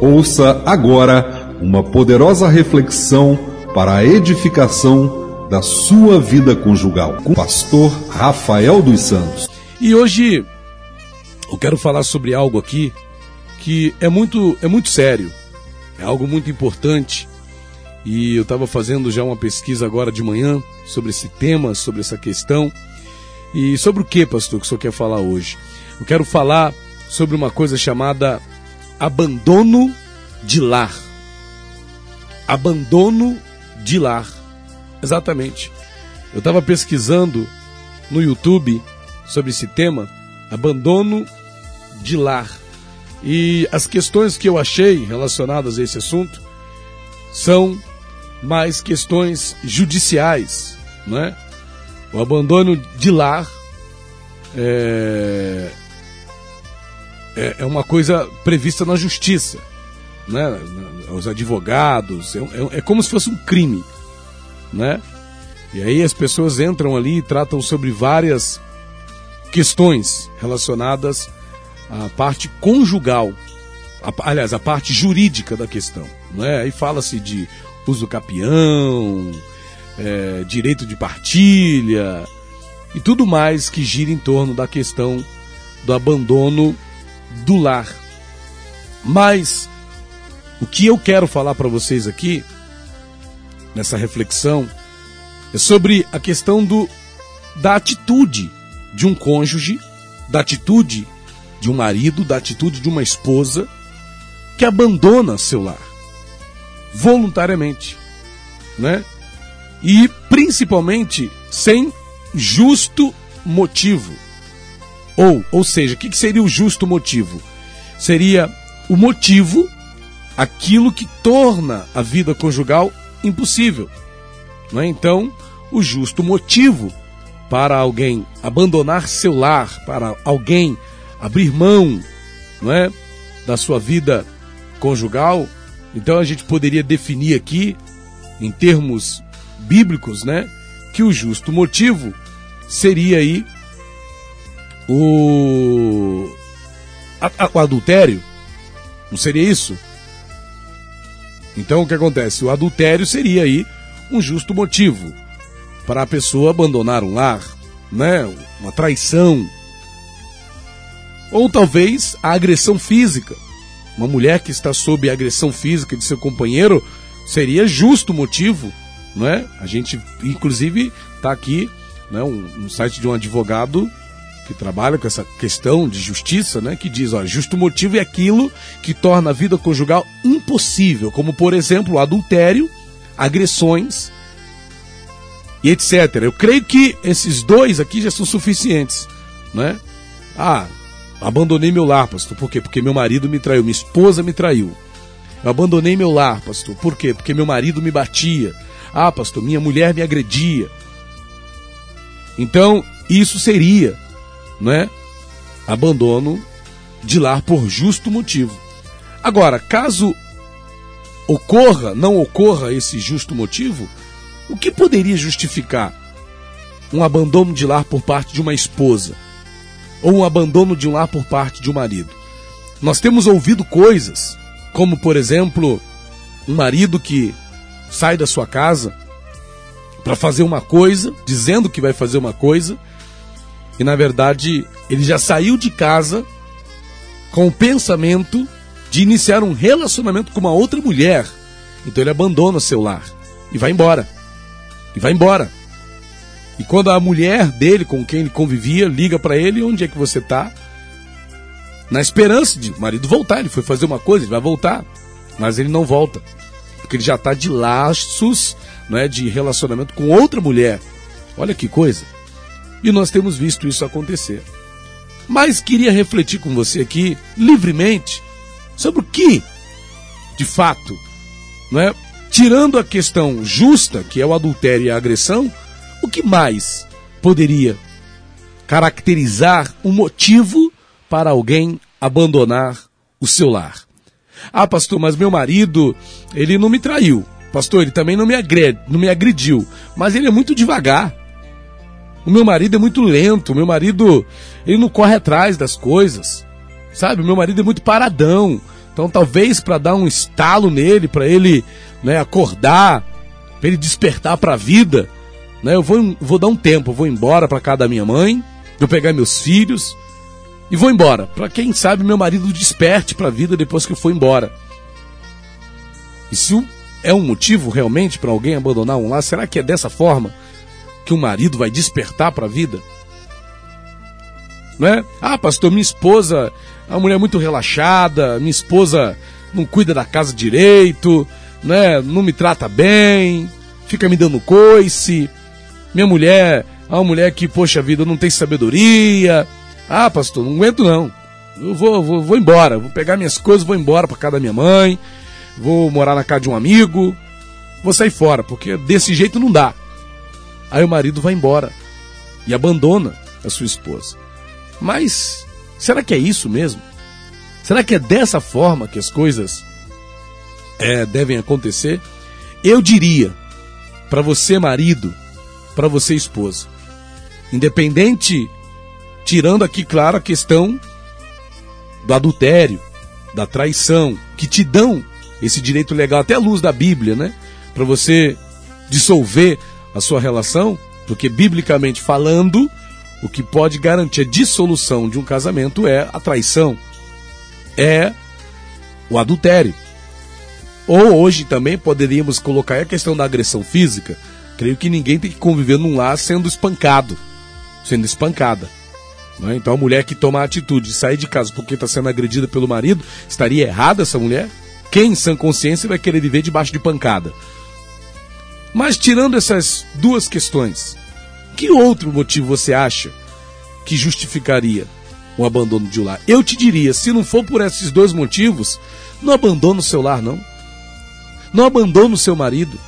Ouça agora uma poderosa reflexão para a edificação da sua vida conjugal com o pastor Rafael dos Santos. E hoje eu quero falar sobre algo aqui que é muito é muito sério. É algo muito importante. E eu estava fazendo já uma pesquisa agora de manhã sobre esse tema, sobre essa questão. E sobre o que, pastor, que o senhor quer falar hoje? Eu quero falar sobre uma coisa chamada abandono de lar. Abandono de lar. Exatamente. Eu estava pesquisando no YouTube sobre esse tema, abandono de lar. E as questões que eu achei relacionadas a esse assunto são mais questões judiciais, né? O abandono de lar é, é, é uma coisa prevista na justiça, né? Os advogados, é, é, é como se fosse um crime, né? E aí as pessoas entram ali e tratam sobre várias questões relacionadas à parte conjugal, a, aliás, a parte jurídica da questão, né? Aí fala-se de uso capião, é, direito de partilha e tudo mais que gira em torno da questão do abandono do lar. Mas o que eu quero falar para vocês aqui, nessa reflexão, é sobre a questão do, da atitude de um cônjuge, da atitude de um marido, da atitude de uma esposa que abandona seu lar voluntariamente, né? E principalmente sem justo motivo. Ou, ou seja, o que seria o justo motivo? Seria o motivo, aquilo que torna a vida conjugal impossível. Não é? Então, o justo motivo para alguém abandonar seu lar, para alguém abrir mão não é, da sua vida conjugal, então a gente poderia definir aqui, em termos bíblicos, né, que o justo motivo seria aí o, o adultério? Não seria isso? Então o que acontece? O adultério seria aí um justo motivo para a pessoa abandonar um lar, né? Uma traição. Ou talvez a agressão física. Uma mulher que está sob a agressão física de seu companheiro seria justo motivo, não é? A gente inclusive está aqui, né, um, um site de um advogado que trabalha com essa questão de justiça, né, que diz, ó, justo motivo é aquilo que torna a vida conjugal impossível, como por exemplo adultério, agressões e etc. Eu creio que esses dois aqui já são suficientes, né? Ah, abandonei meu lar, pastor. Por quê? Porque meu marido me traiu, minha esposa me traiu. Eu abandonei meu lar, pastor. Por quê? Porque meu marido me batia. Ah, pastor, minha mulher me agredia. Então, isso seria né, abandono de lar por justo motivo. Agora, caso ocorra, não ocorra esse justo motivo, o que poderia justificar um abandono de lar por parte de uma esposa ou um abandono de um lar por parte de um marido? Nós temos ouvido coisas, como por exemplo, um marido que sai da sua casa para fazer uma coisa, dizendo que vai fazer uma coisa, e na verdade ele já saiu de casa com o pensamento de iniciar um relacionamento com uma outra mulher. Então ele abandona seu lar e vai embora. E vai embora. E quando a mulher dele, com quem ele convivia, liga para ele, onde é que você tá? Na esperança de o marido voltar, ele foi fazer uma coisa, ele vai voltar. Mas ele não volta. Porque ele já está de laços, não é, de relacionamento com outra mulher. Olha que coisa. E nós temos visto isso acontecer. Mas queria refletir com você aqui, livremente, sobre o que, de fato, não é? tirando a questão justa, que é o adultério e a agressão, o que mais poderia caracterizar um motivo para alguém abandonar o seu lar? Ah, pastor, mas meu marido, ele não me traiu. Pastor, ele também não me, agrede, não me agrediu, mas ele é muito devagar. O meu marido é muito lento, o meu marido, ele não corre atrás das coisas. Sabe? O meu marido é muito paradão. Então, talvez para dar um estalo nele, para ele né, acordar, para ele despertar para a vida, né, eu vou, vou dar um tempo, vou embora para casa da minha mãe, vou pegar meus filhos e vou embora. Para quem sabe meu marido desperte para a vida depois que eu for embora. Isso é um motivo realmente para alguém abandonar um lar? Será que é dessa forma que o marido vai despertar para a vida? Não é? Ah, pastor, minha esposa é uma mulher muito relaxada, minha esposa não cuida da casa direito, né? não me trata bem, fica me dando coice. Minha mulher é uma mulher que, poxa vida, não tem sabedoria. Ah, pastor, não aguento não. Eu vou, vou, vou embora, vou pegar minhas coisas, vou embora para casa da minha mãe, vou morar na casa de um amigo, vou sair fora, porque desse jeito não dá. Aí o marido vai embora e abandona a sua esposa. Mas será que é isso mesmo? Será que é dessa forma que as coisas é, devem acontecer? Eu diria para você, marido, para você, esposa, independente, tirando aqui, claro, a questão do adultério, da traição, que te dão esse direito legal, até à luz da Bíblia, né? Para você dissolver a sua relação, porque biblicamente falando, o que pode garantir a dissolução de um casamento é a traição, é o adultério. Ou hoje também poderíamos colocar a questão da agressão física. Creio que ninguém tem que conviver num lar sendo espancado, sendo espancada. Né? Então a mulher que toma a atitude de sair de casa porque está sendo agredida pelo marido, estaria errada essa mulher? Quem, em sã consciência, vai querer viver debaixo de pancada? Mas tirando essas duas questões, que outro motivo você acha que justificaria o abandono de um lar? Eu te diria, se não for por esses dois motivos, não abandona o seu lar, não. Não abandona o seu marido.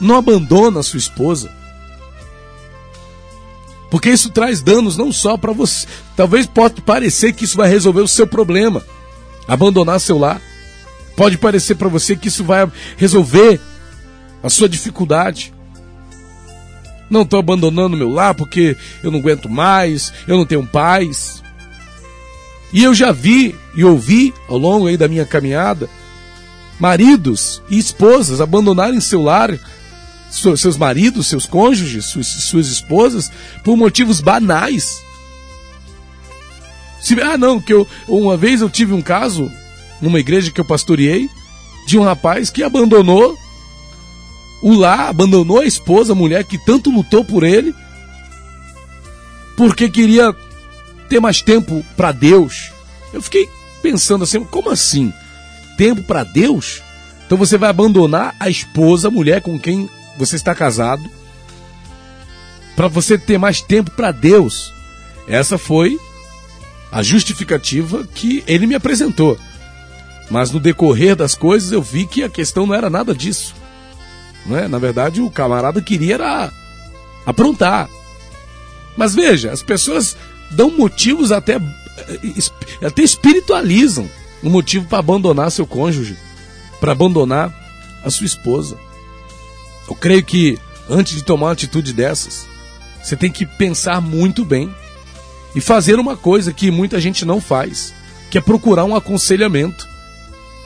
Não abandona a sua esposa. Porque isso traz danos não só para você. Talvez pode parecer que isso vai resolver o seu problema. Abandonar seu lar. Pode parecer para você que isso vai resolver a sua dificuldade. Não estou abandonando meu lar porque eu não aguento mais, eu não tenho paz. E eu já vi e ouvi ao longo aí da minha caminhada maridos e esposas abandonarem seu lar, seus maridos, seus cônjuges, suas, suas esposas, por motivos banais. Se, ah, não, que eu uma vez eu tive um caso numa igreja que eu pastoreei, de um rapaz que abandonou o lar, abandonou a esposa, a mulher que tanto lutou por ele, porque queria ter mais tempo para Deus. Eu fiquei pensando assim, como assim? Tempo para Deus? Então você vai abandonar a esposa, a mulher com quem você está casado, para você ter mais tempo para Deus. Essa foi a justificativa que ele me apresentou. Mas no decorrer das coisas eu vi que a questão não era nada disso. Não é? Na verdade, o camarada queria era aprontar. Mas veja, as pessoas dão motivos até, eh, até espiritualizam um motivo para abandonar seu cônjuge, para abandonar a sua esposa. Eu creio que antes de tomar uma atitude dessas, você tem que pensar muito bem e fazer uma coisa que muita gente não faz, que é procurar um aconselhamento.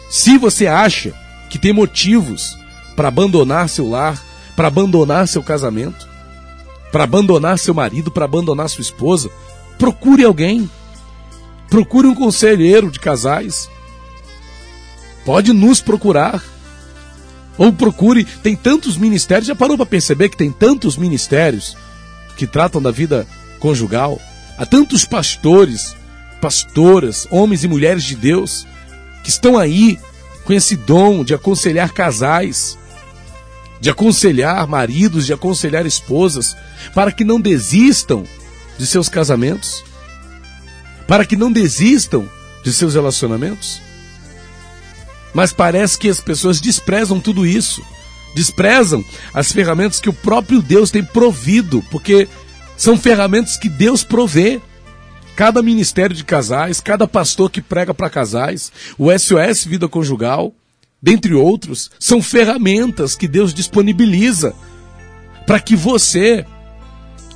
Se você acha que tem motivos para abandonar seu lar, para abandonar seu casamento, para abandonar seu marido, para abandonar sua esposa, procure alguém. Procure um conselheiro de casais. Pode nos procurar. Ou procure, tem tantos ministérios, já parou para perceber que tem tantos ministérios que tratam da vida conjugal? Há tantos pastores, pastoras, homens e mulheres de Deus que estão aí com esse dom de aconselhar casais, de aconselhar maridos, de aconselhar esposas, para que não desistam de seus casamentos, para que não desistam de seus relacionamentos. Mas parece que as pessoas desprezam tudo isso, desprezam as ferramentas que o próprio Deus tem provido, porque são ferramentas que Deus provê. Cada ministério de casais, cada pastor que prega para casais, o SOS Vida Conjugal, dentre outros, são ferramentas que Deus disponibiliza para que você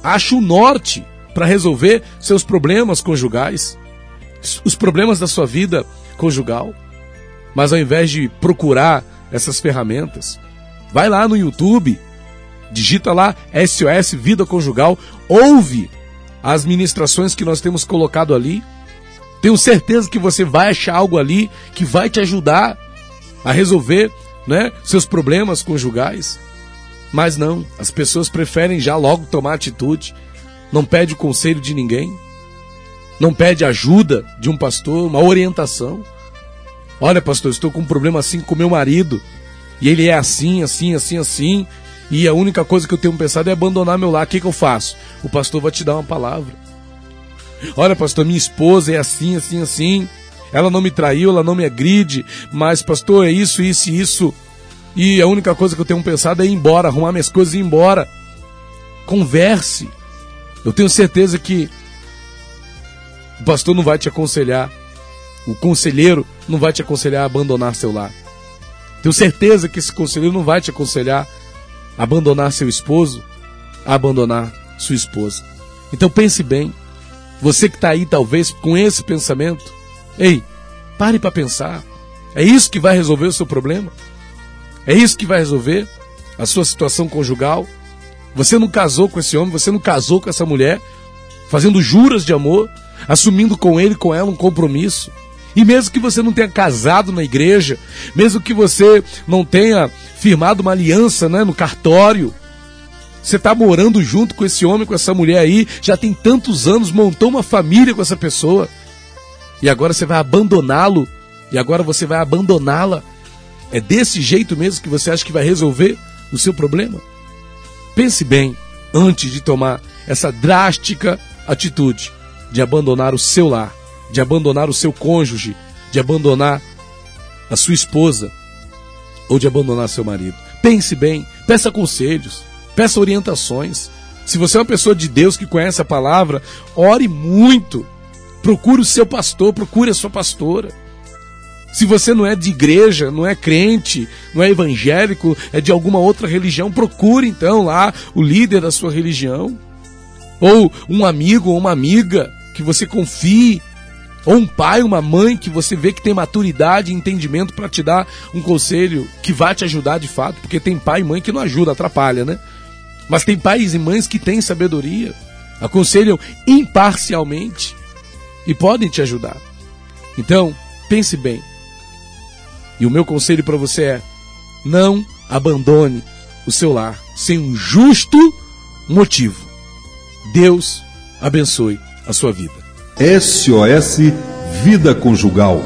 ache o norte para resolver seus problemas conjugais, os problemas da sua vida conjugal. Mas ao invés de procurar essas ferramentas, vai lá no YouTube, digita lá SOS Vida Conjugal, ouve as ministrações que nós temos colocado ali. Tenho certeza que você vai achar algo ali que vai te ajudar a resolver né, seus problemas conjugais. Mas não, as pessoas preferem já logo tomar atitude, não pede o conselho de ninguém, não pede ajuda de um pastor, uma orientação. Olha, pastor, estou com um problema assim com meu marido, e ele é assim, assim, assim, assim, e a única coisa que eu tenho pensado é abandonar meu lar. O que, que eu faço? O pastor vai te dar uma palavra. Olha, pastor, minha esposa é assim, assim, assim. Ela não me traiu, ela não me agride, mas, pastor, é isso, isso e isso. E a única coisa que eu tenho pensado é ir embora, arrumar minhas coisas e ir embora. Converse. Eu tenho certeza que o pastor não vai te aconselhar, o conselheiro não vai te aconselhar a abandonar seu lar. Tenho certeza que esse conselheiro não vai te aconselhar a abandonar seu esposo, a abandonar sua esposa. Então pense bem. Você que está aí, talvez, com esse pensamento, ei, pare para pensar. É isso que vai resolver o seu problema? É isso que vai resolver a sua situação conjugal? Você não casou com esse homem, você não casou com essa mulher, fazendo juras de amor, assumindo com ele, com ela um compromisso. E mesmo que você não tenha casado na igreja, mesmo que você não tenha firmado uma aliança né, no cartório, você está morando junto com esse homem, com essa mulher aí, já tem tantos anos, montou uma família com essa pessoa, e agora você vai abandoná-lo, e agora você vai abandoná-la. É desse jeito mesmo que você acha que vai resolver o seu problema? Pense bem antes de tomar essa drástica atitude de abandonar o seu lar, de abandonar o seu cônjuge, de abandonar a sua esposa ou de abandonar seu marido. Pense bem, peça conselhos, peça orientações. Se você é uma pessoa de Deus que conhece a palavra, ore muito. Procure o seu pastor, procure a sua pastora. Se você não é de igreja, não é crente, não é evangélico, é de alguma outra religião, procure então lá o líder da sua religião. Ou um amigo ou uma amiga que você confie, ou um pai, uma mãe que você vê que tem maturidade e entendimento para te dar um conselho que vai te ajudar de fato, porque tem pai e mãe que não ajuda, atrapalha, né? Mas tem pais e mães que têm sabedoria, aconselham imparcialmente e podem te ajudar. Então, pense bem. E o meu conselho para você é: não abandone o seu lar sem um justo motivo. Deus abençoe a sua vida. SOS Vida Conjugal